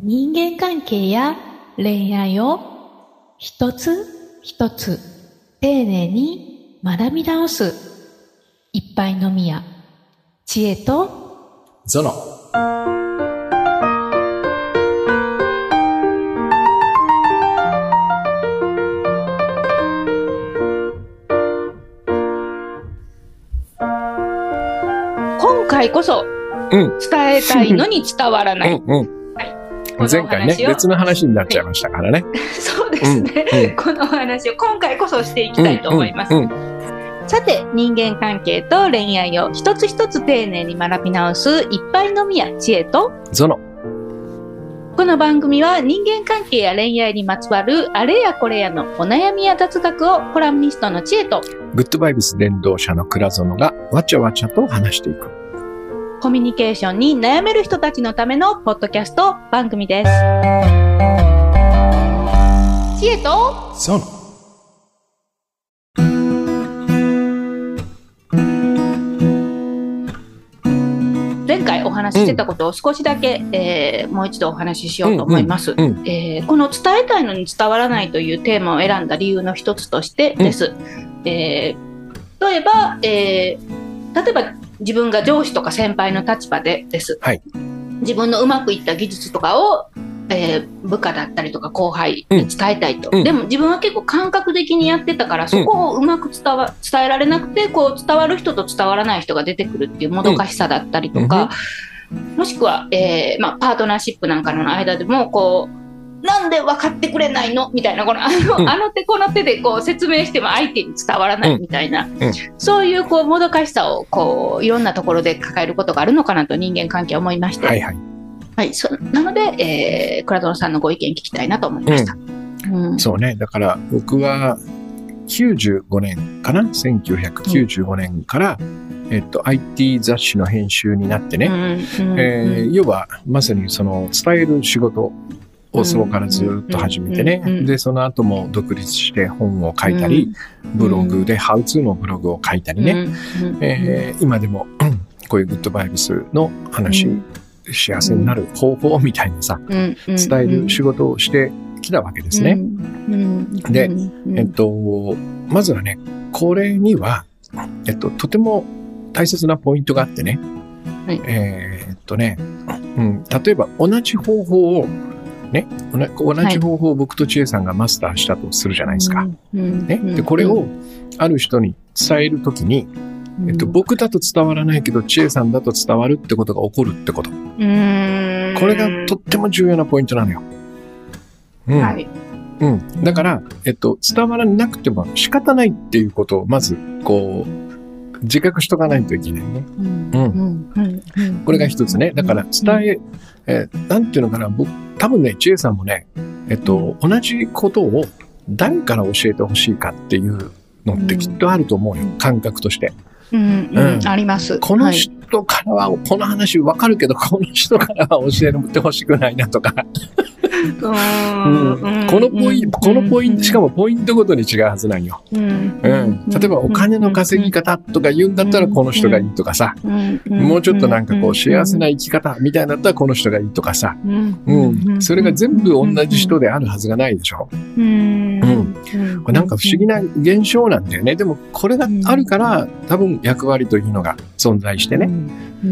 人間関係や恋愛を一つ一つ丁寧に学び直す一杯のみや知恵とゾノ。今回こそうん。伝えたいのに伝わらない。うん前回ね、別の話になっちゃいましたからね。そうですね、うんうんこのお話を今回こそしていきたいと思います。さて、人間関係と恋愛を一つ一つ丁寧に学び直すいっぱいのみや知恵と、ゾノ。この番組は人間関係や恋愛にまつわるあれやこれやのお悩みや雑学をコラムニストの知恵とグッドバイブス伝道者の倉園がわちゃわちゃと話していく。コミュニケーションに悩める人たちのためのポッドキャスト番組です。知恵とゾノ。前回お話ししてたことを少しだけ、えーもう一度お話ししようと思います。うんうんえーこの伝えたいのに伝わらないというテーマを選んだ理由の一つとしてです。えー例えば、えー例えば自分が上司とか先輩の立場でです。はい。自分のうまくいった技術とかを、えー部下だったりとか後輩に伝えたいと、うん。でも自分は結構感覚的にやってたからそこをうまく伝わ伝えられなくてこう伝わる人と伝わらない人が出てくるっていうもどかしさだったりとか、もしくは、えーまあ、パートナーシップなんかの間でもこうなんで分かってくれないの？みたいなこのあの,、うん。あの手この手でこう説明しても相手に伝わらないみたいな、そういうこうもどかしさをこういろんなところで抱えることがあるのかなと人間関係は思いまして、はいはい。はい、そなので、えー、倉園さんのご意見聞きたいなと思いました。うん。そうね。だから僕は95年かな ?1995 年から、えっと、IT 雑誌の編集になってね、うんうん。えー要はまさにその伝える仕事をそこからずっと始めてね、でその後も独立して本を書いたり、ブログでハウツーのブログを書いたりね、うんえー今でもうん こういうグッドバイブスの話、うん。幸せになる方法みたいなさ伝える仕事をしてきたわけですね。でうんえっと、まずはね、これには、えっと、とても大切なポイントがあってね、はい。えーっとね、うん、例えば同じ方法を、ね、同じ方法を僕と千恵さんがマスターしたとするじゃないですか。うんね、で、これをある人に伝えるときに、えっと、僕だと伝わらないけど、千恵さんだと伝わるってことが起こるってこと。うんこれがとっても重要なポイントなのよ。うん。はいうん。だから、えっと、伝わらなくても仕方ないっていうことを、まず、こう、自覚しとかないといけないね。うんこれが一つね。だから、伝え、えーなんていうのかな、僕、多分ね、千恵さんもね、えっと、同じことを誰から教えてほしいかっていうのってきっとあると思うよ。感覚として。うんうんうんあります。このはい人からは、この話わかるけど、この人からは教えてほしくないなとか。うん。このポイント、このポイント、しかもポイントごとに違うはずなんよ。うん。うん。例えばお金の稼ぎ方とか言うんだったらこの人がいいとかさ、もうちょっとなんかこう幸せな生き方みたいだったらこの人がいいとかさ、うん。それが全部同じ人であるはずがないでしょ。うん。うん。これなんか不思議な現象なんだよね。でもこれがあるから多分役割というのが存在してね。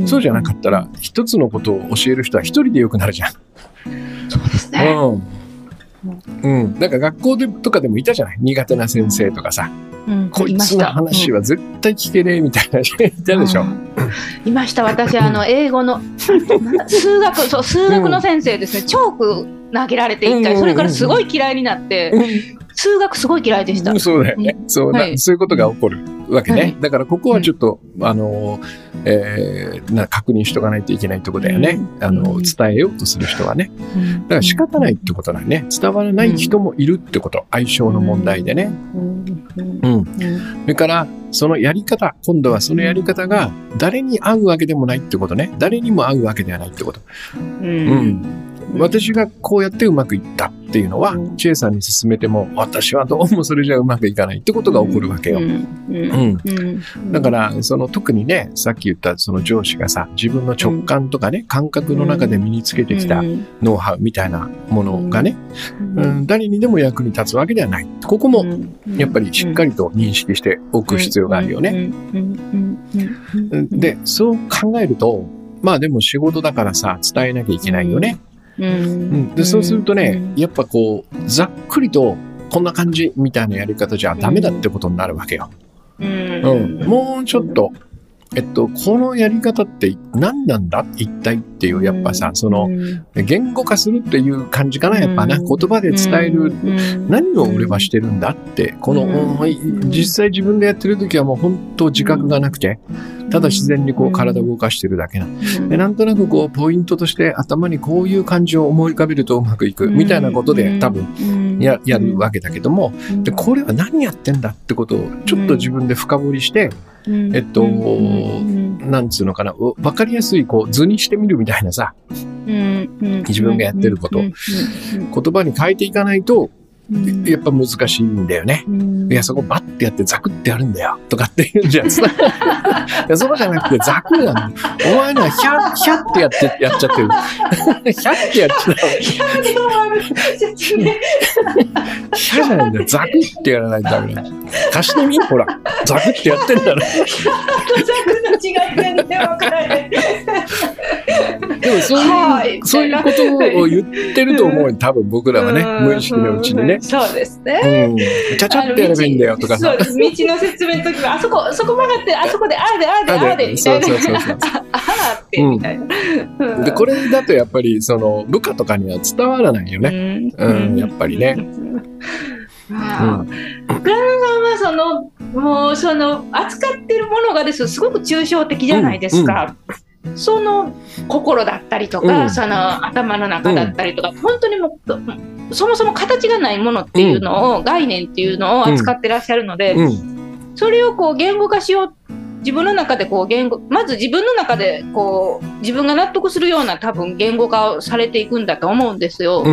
そうじゃなかったら一つのことを教える人は一人でよくなるじゃん。うん。うん。なんか学校でとかでもいたじゃない？苦手な先生とかさ、うん。こいつの話は絶対聞けねえみたいな人いたでしょ？うん。いました。私あの英語の 数学そう数学の先生ですね、チョーク投げられて一回それからすごい嫌いになって数学すごい嫌いでしたうん。そうだよね。そうだ、はいそういうことが起こるわけね。はいだからここはちょっと、あの、えーな、確認しとかないといけないとこだよね。うんあの、うん伝えようとする人はね。だから仕方ないってことだね。伝わらない人もいるってこと。相性の問題でね。うんうんうん。うんそれから、そのやり方、今度はそのやり方が誰に合うわけでもないってことね。誰にも合うわけではないってこと。ううんん。私がこうやってうまくいった。っていうのは、知恵さんに勧めても、私はどうもそれじゃうまくいかないってことが起こるわけよ。うん。だから、その特にね、さっき言ったその上司がさ、自分の直感とかね、感覚の中で身につけてきたノウハウみたいなものがね、うん、誰にでも役に立つわけではない。ここも、やっぱりしっかりと認識しておく必要があるよね。で、そう考えると、まあでも仕事だからさ、伝えなきゃいけないよね。うん、でそうするとね、やっぱこう、ざっくりと、こんな感じみたいなやり方じゃダメだってことになるわけよ。うん、もうちょっとえっと、このやり方って何なんだ？一体っていう、やっぱさ、その、言語化するっていう感じかな、やっぱな、言葉で伝える、何を俺はしてるんだって、この、実際自分でやってる時はもう本当自覚がなくて、ただ自然にこう体を動かしてるだけな。でなんとなくこう、ポイントとして頭にこういう感じを思い浮かべるとうまくいく、みたいなことで多分や、やるわけだけども、で、これは何やってんだってことをちょっと自分で深掘りして、えっと、なんつうのかな、わかりやすいこう図にしてみるみたいなさ、自分がやってること、言葉に変えていかないと、やっぱ難しいんだよね。いや、そこバッてやってザクってやるんだよ。とかって言うんじゃん。いや、そうじゃなくてザクなんだ。お前のはヒャッ、ヒャッてやって、やっちゃってる。ヒャッてやっちゃう。ヒャじゃないんだよ。ザクってやらないとダメだ。貸してみ？ほら。ザクってやってんだろ。ザクの違い全然わからない。でもそういう、そういうことを言ってると思う 多分僕らはね、無意識のうちにね。そうですね。うん。ちゃちゃってやればいいんだよとかそうです。道の説明の時は、あそこ、そこ曲がって、あそこで、ああで、ああで、ああで、みたいな。そうそうそうそう。ああって、みたいな。で、これだとやっぱり、その、部下とかには伝わらないよね。うん、やっぱりね。まあ、うん、さんはそのもうその扱ってるものがですすごく抽象的じゃないですか。うんうんその心だったりとか、うん、その頭の中だったりとか、うん、本当にもうそもそも形がないものっていうのを、うん、概念っていうのを扱ってらっしゃるので、それをこう言語化しよう自分の中でこう言語まず自分の中でこう自分が納得するような多分言語化をされていくんだと思うんですよ。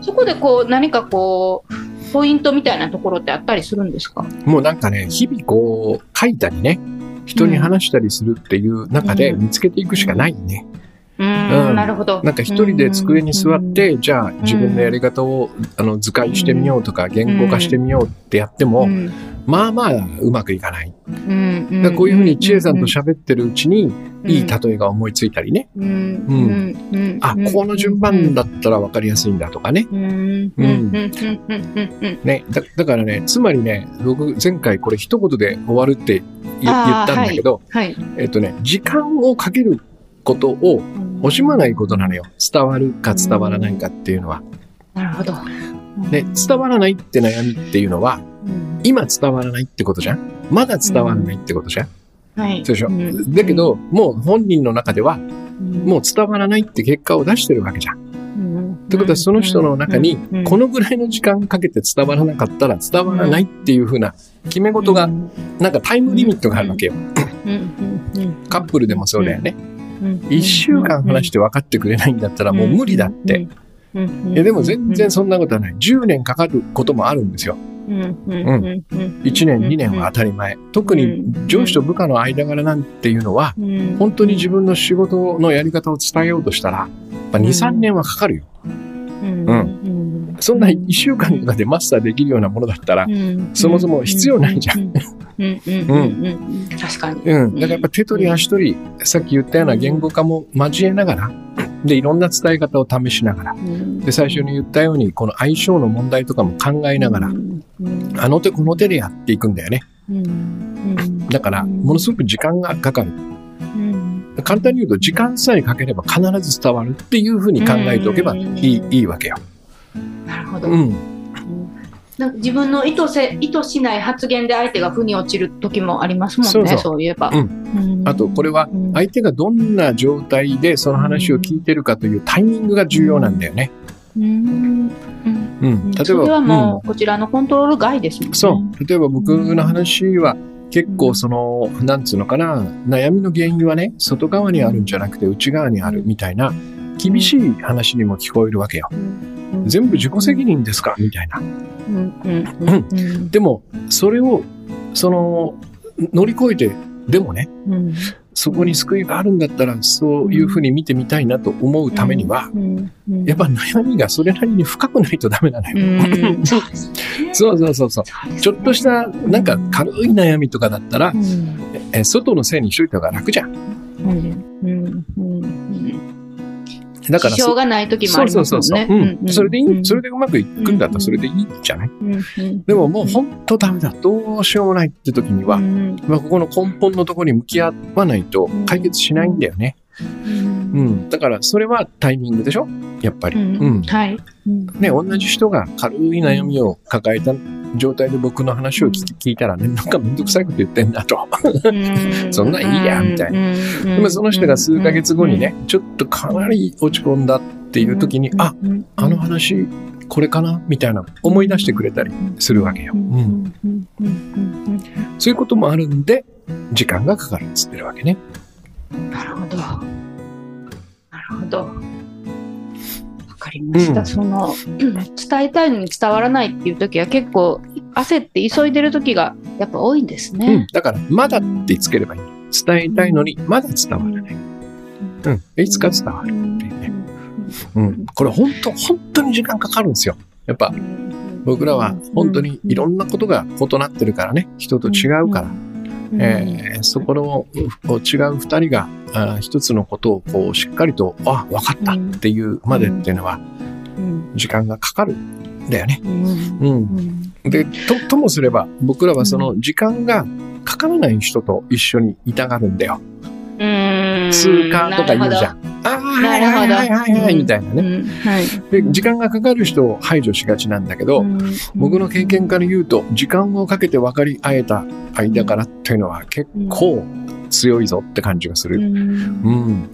そこでこう何かこうポイントみたいなところってあったりするんですか？もうなんかね日々こう書いたりね人に話したりするっていう中で見つけていくしかないね。うん、なるほど。なんか一人で机に座って、じゃあ自分のやり方をあの図解してみようとか言語化してみようってやっても、まあまあうまくいかない。だこういうふうに知恵さんと喋ってるうちに、いい例えが思いついたりね。うん。あ、この順番だったら分かりやすいんだとかね。うん。ねだ、だからね、つまりね、僕前回これ一言で終わるって言ったんだけど、はい、えっとね、時間をかけることを惜しまないことなのよ。伝わるか伝わらないかっていうのは。なるほど。で、伝わらないって悩みっていうのは、今伝わらないってことじゃん？まだ伝わらないってことじゃん、はい。そうでしょ、うん、だけど、もう本人の中では、もう伝わらないって結果を出してるわけじゃん。ってことはその人の中に、このぐらいの時間かけて伝わらなかったら伝わらないっていうふうな決め事が、なんかタイムリミットがあるわけよ。カップルでもそうだよね。一週間話して分かってくれないんだったらもう無理だって。でも全然そんなことはない。10年かかることもあるんですよ。うん。1年、2年は当たり前。特に上司と部下の間柄なんていうのは、本当に自分の仕事のやり方を伝えようとしたら、2、3年はかかるよ。うん。そんな1週間とかでマスターできるようなものだったら、そもそも必要ないじゃん。うん。確かに。うん。だからやっぱ手取り足取り、さっき言ったような言語化も交えながら、で、いろんな伝え方を試しながら、で、最初に言ったように、この相性の問題とかも考えながら、あの手この手でやっていくんだよね。だから、ものすごく時間がかかる。簡単に言うと、時間さえかければ必ず伝わるっていうふうに考えておけばいい,、いいわけよ。なるほど。うん自分の意図せ意図しない発言で相手が腑に落ちる時もありますもんね、そうそうそういえば、うん。あと、これは相手がどんな状態でその話を聞いてるかというタイミングが重要なんだよね。うん。うん、例えば。それはもう、こちらのコントロール外ですもんね。そう。例えば僕の話は、結構その、なんつうのかな、悩みの原因はね、外側にあるんじゃなくて内側にあるみたいな、厳しい話にも聞こえるわけよ。全部自己責任ですか？みたいな。でも、それを、その、乗り越えて、でもね、そこに救いがあるんだったら、そういうふうに見てみたいなと思うためには、やっぱ悩みがそれなりに深くないとダメなのよ。そうそうそうそう。ちょっとした、なんか軽い悩みとかだったら、え外のせいにしといた方が楽じゃん。だから。支障がない時もありますもんね。そうそうそう。うん。それでいい、それでうまくいくんだったらそれでいいじゃない、でももう本当ダメだ。どうしようもないって時には、まあここの根本のところに向き合わないと解決しないんだよね。うん。だからそれはタイミングでしょやっぱり。うん。はい。ね、同じ人が軽い悩みを抱えた状態で僕の話を聞聞いたらね、なんかめんどくさいこと言ってんだと。そんなんいいや、みたいな。でもその人が数ヶ月後にね、ちょっとかなり落ち込んだっていう時に、あ、あの話、これかな？みたいな思い出してくれたりするわけよ。うん。そういうこともあるんで、時間がかかるっつってるわけね。なるほど。りました、うん、その伝えたいのに伝わらないっていう時は結構焦って急いでる時がやっぱ多いんですね、うん、だからまだってつければいい。伝えたいのにまだ伝わらない、うん、いつか伝わるっていうね、うん、これ本当本当に時間かかるんですよ。やっぱ僕らは本当にいろんなことが異なってるからね。人と違うから、えー、そこの違う二人があ一つのことをこうしっかりと、あ、分かったっていうまでっていうのは、時間がかかるんだよね。うん。で、と、ともすれば、僕らはその時間がかからない人と一緒にいたがるんだよ。通過とか言うじゃん。ああ、はいはいはいはいはい、みたいなね、はい。で、時間がかかる人を排除しがちなんだけど、僕の経験から言うと、時間をかけて分かり合えた間柄っていうのは結構強いぞって感じがする。うん。うん。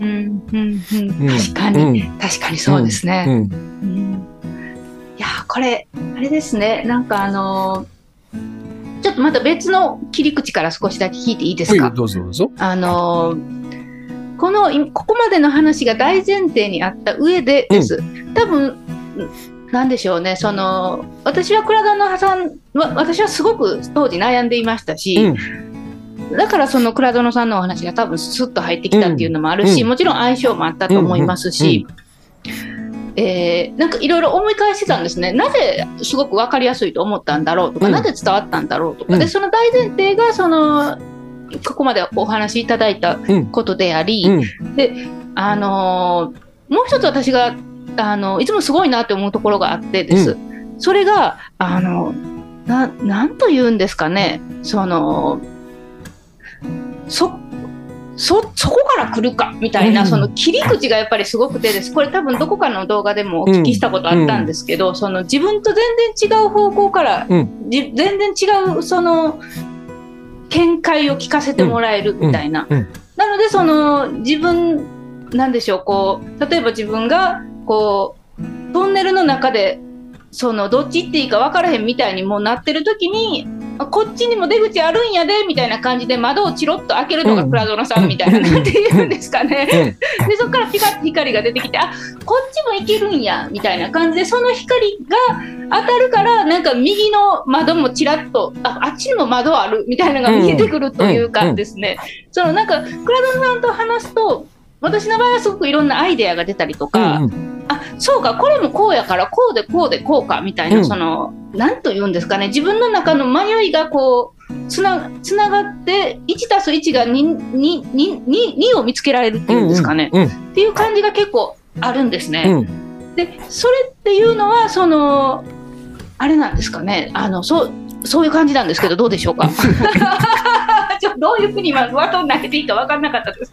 うん。うん。確かに、確かにそうですね。うん。いや、これ、あれですね。なんかあのちょっとまた別の切り口から少しだけ聞いていいですか？どうぞどうぞ。あのこのここまでの話が大前提にあった上でです。多分なんでしょうね、その私は倉田のさんは私はすごく当時悩んでいましたし、うん、だからその倉園さんのお話が多分スッと入ってきたっていうのもあるし、うん、もちろん相性もあったと思いますし、えー、なんかいろいろ思い返してたんですね、なぜすごく分かりやすいと思ったんだろうとか、なぜ伝わったんだろうとか、でその大前提がそのここまでお話しいただいたことであり、であのー、もう一つ私があのいつもすごいなって思うところがあってです。うん、それがあのななんと言うんですかね。そのそそそこから来るかみたいな、その切り口がやっぱりすごくてです。これ多分どこかの動画でもお聞きしたことあったんですけど、うん、その自分と全然違う方向から、うん、全然違うその見解を聞かせてもらえるみたいな。なのでその自分なんでしょうこう例えば自分がこうトンネルの中でそのどっち行っていいか分からへんみたいにもうなってる時にこっちにも出口あるんやでみたいな感じで窓をチロッと開けるのが倉園さんみたいな、なんて言うんですかね。でそこからピカッと光が出てきてあこっちも行けるんやみたいな感じでその光が当たるからなんか右の窓もちらっとああっちにも窓あるみたいなのが見えてくるというかですね、そのなんか倉園さんと話すと私の場合はすごくいろんなアイデアが出たりとか。うんあそうかこれもこうやからこうでこうでこうかみたいな、うん、その何と言うんですかね。自分の中の迷いがこうつなつながって1たす1が 2, 2, 2, 2を見つけられるっていうんですかね、うんうん、っていう感じが結構あるんですね。うん、でそれっていうのはそのあれなんですかね。あのそうそういう感じなんですけどどうでしょうか？どういうふうに今上と投げていいか分からなかったです。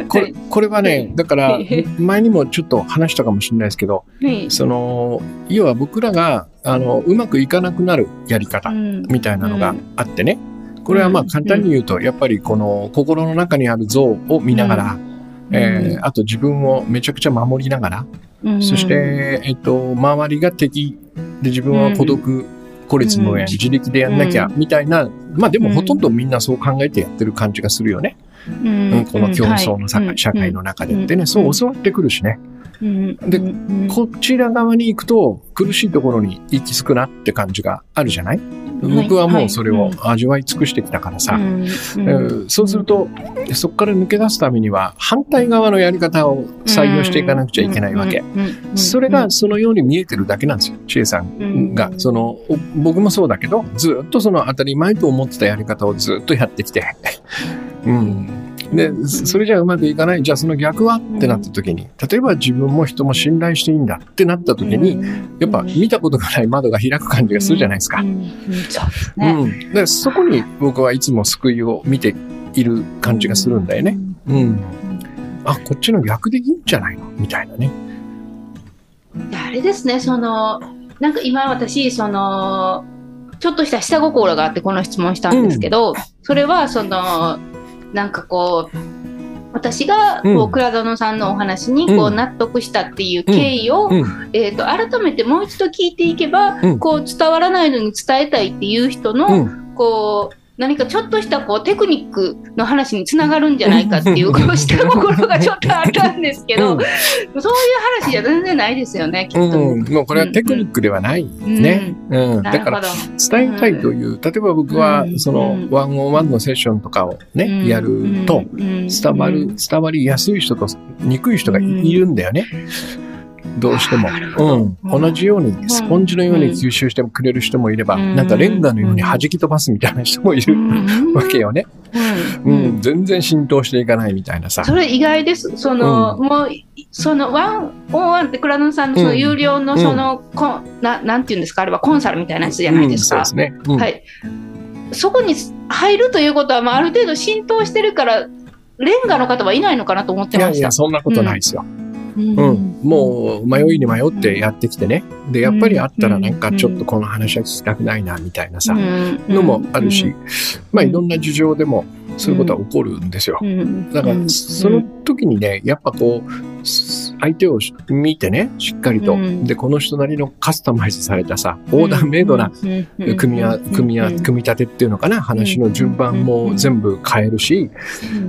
うん、これこれはねだから前にもちょっと話したかもしれないですけど、その要は僕らがあのうまくいかなくなるやり方みたいなのがあってね、これはまあ簡単に言うと、やっぱりこの心の中にある像を見ながら、えー、あと自分をめちゃくちゃ守りながら、そして、えっと、周りが敵で自分は孤独、孤立無縁、自力でやんなきゃ、みたいな、まあでもほとんどみんなそう考えてやってる感じがするよね。うん、この競争の社会,、社会の中でってね、そう教わってくるしね。で、こちら側に行くと苦しいところに行き着くなって感じがあるじゃない？僕はもうそれを味わい尽くしてきたからさ、そうするとそこから抜け出すためには反対側のやり方を採用していかなくちゃいけないわけ。それがそのように見えてるだけなんですよ、千恵さん。が。その僕もそうだけどずっとその当たり前と思ってたやり方をずっとやってきて。うんで、それじゃうまくいかない。じゃあその逆はってなった時に、例えば自分も人も信頼していいんだってなった時に、やっぱ見たことがない窓が開く感じがするじゃないですか。うん。そうですね。うん。で、そこに僕はいつも救いを見ている感じがするんだよね。うん。あ、こっちの逆でいいんじゃないの？みたいなね。あれですね、その、なんか今私、その、ちょっとした下心があってこの質問したんですけど、うん、それはそのなんかこう私がこう倉園さんのお話にこう納得したっていう経緯を、えー、と改めてもう一度聞いていけば、こう伝わらないのに伝えたいっていう人の、こう何かちょっとしたこうテクニックの話につながるんじゃないかっていう、こうした心がちょっとあったんですけど、うん、そういう話じゃ全然ないですよね、きっと。うん、もうこれはテクニックではないね。うん。だから、伝えたいという、例えば僕は、その、ワンオンワンのセッションとかをね、やると、伝わる、伝わりやすい人と憎い人がいるんだよね。どうしても。うん。同じように、スポンジのように吸収してくれる人もいれば、なんかレンガのように弾き飛ばすみたいな人もいるわけよね。うん。全然浸透していかないみたいなさ。それ意外です。その、もう、そのワンオンワンって倉野さんのその有料のその、こななんていうんですか、あれはコンサルみたいなやつじゃないですか？そうですね。はい。そこに入るということは、まあ、ある程度浸透してるから、レンガの方はいないのかなと思ってました。いやいや、そんなことないですよ。うん、もう迷いに迷ってやってきてね。で、やっぱりあったらなんかちょっとこの話は聞きたくないな、みたいなさ、のもあるし、まあいろんな事情でもそういうことは起こるんですよ。だから、その時にね、やっぱこう、相手を見てね、しっかりと、で、この人なりのカスタマイズされたさ、オーダーメイドな組み合、組み合、組み立てっていうのかな、話の順番も全部変えるし、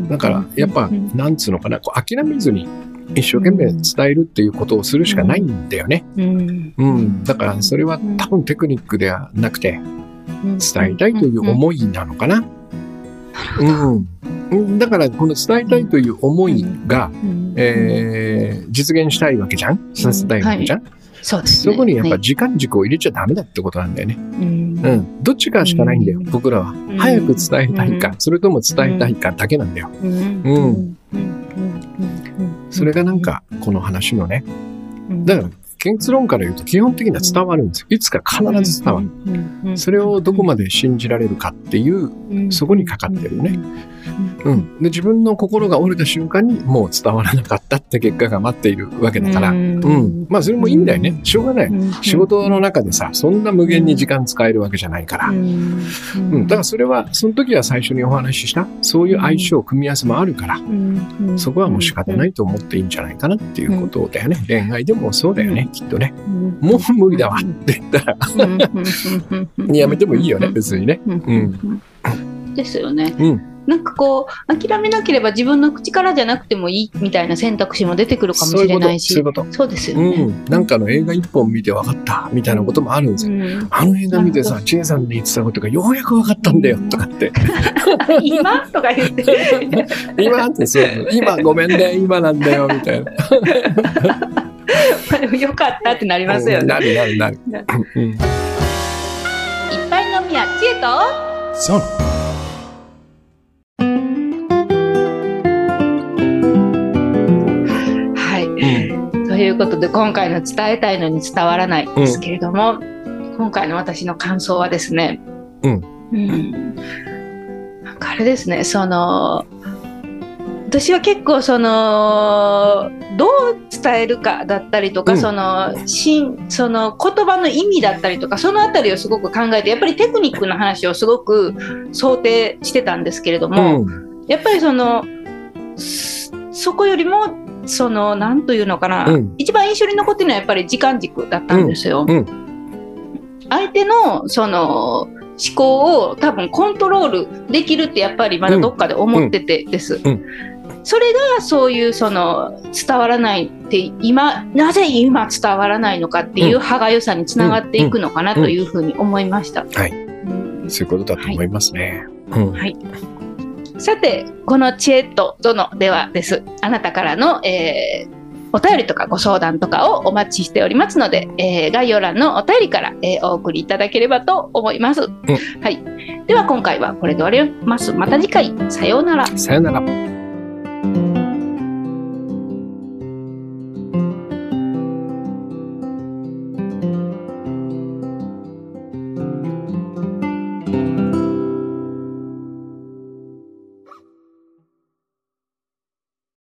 だから、やっぱ、なんつうのかな、こう諦めずに、一生懸命伝えるっていうことをするしかないんだよね。うん。うん、だからそれは多分テクニックではなくて、伝えたいという思いなのかな。うん。だからこの伝えたいという思いが、えー、実現したいわけじゃん？させたいわけじゃん、はい。そうです、ね、そこにやっぱ時間軸を入れちゃダメだってことなんだよね。うん。うん。どっちかしかないんだよ、僕らは。早く伝えたいか、それとも伝えたいかだけなんだよ。うん。それがなんか、この話のね。だから、結論から言うと基本的には伝わるんですよ。いつか必ず伝わる。それをどこまで信じられるかっていう、そこにかかってるね。うん。で、自分の心が折れた瞬間にもう伝わらなかったって結果が待っているわけだから、うん。まあ、それもいいんだよね。しょうがない。仕事の中でさ、そんな無限に時間使えるわけじゃないから。うん。だからそれは、その時は最初にお話しした、そういう相性、組み合わせもあるから、そこはもう仕方ないと思っていいんじゃないかなっていうことだよね。恋愛でもそうだよね。きっとね。もう無理だわ。って言ったら。やめてもいいよね、別にね。うん。ですよね。うん。なんかこう諦めなければ自分の口からじゃなくてもいいみたいな選択肢も出てくるかもしれないし。そういうこと。そうですよね、うん、なんかの映画一本見て分かったみたいなこともあるんですよ、うん、あの映画見てさ千恵さんに言ってたことがようやく分かったんだよとかって。今とか言って 今ってそう。今ごめんね今なんだよみたいな よかったってなりますよね、なるなるなる、うん、いっぱい飲みや知恵とそう。ということで今回の伝えたいのに伝わらないですけれども、うん、今回の私の感想はですね、うん、うん、なんかあれですねその私は結構そのどう伝えるかだったりとか、うん、そのしんその言葉の意味だったりとかその辺りをすごく考えてやっぱりテクニックの話をすごく想定してたんですけれども、うん、やっぱりそのそこよりもその何というのかな、うん、一番印象に残ってるのはやっぱり時間軸だったんですよ。うん。うん、相手のその思考を多分コントロールできるってやっぱりまだどっかで思っててです。それがそういうその伝わらないって今なぜ今伝わらないのかっていう歯がゆさにつながっていくのかなというふうに思いました。はい、そういうことだと思いますね。はい、はいさて、この知恵と殿ではです。あなたからの、えー、お便りとかご相談とかをお待ちしておりますので、えー、概要欄のお便りから、えー、お送りいただければと思います。うん、はい。では今回はこれで終わります。また次回、さようなら。さようなら。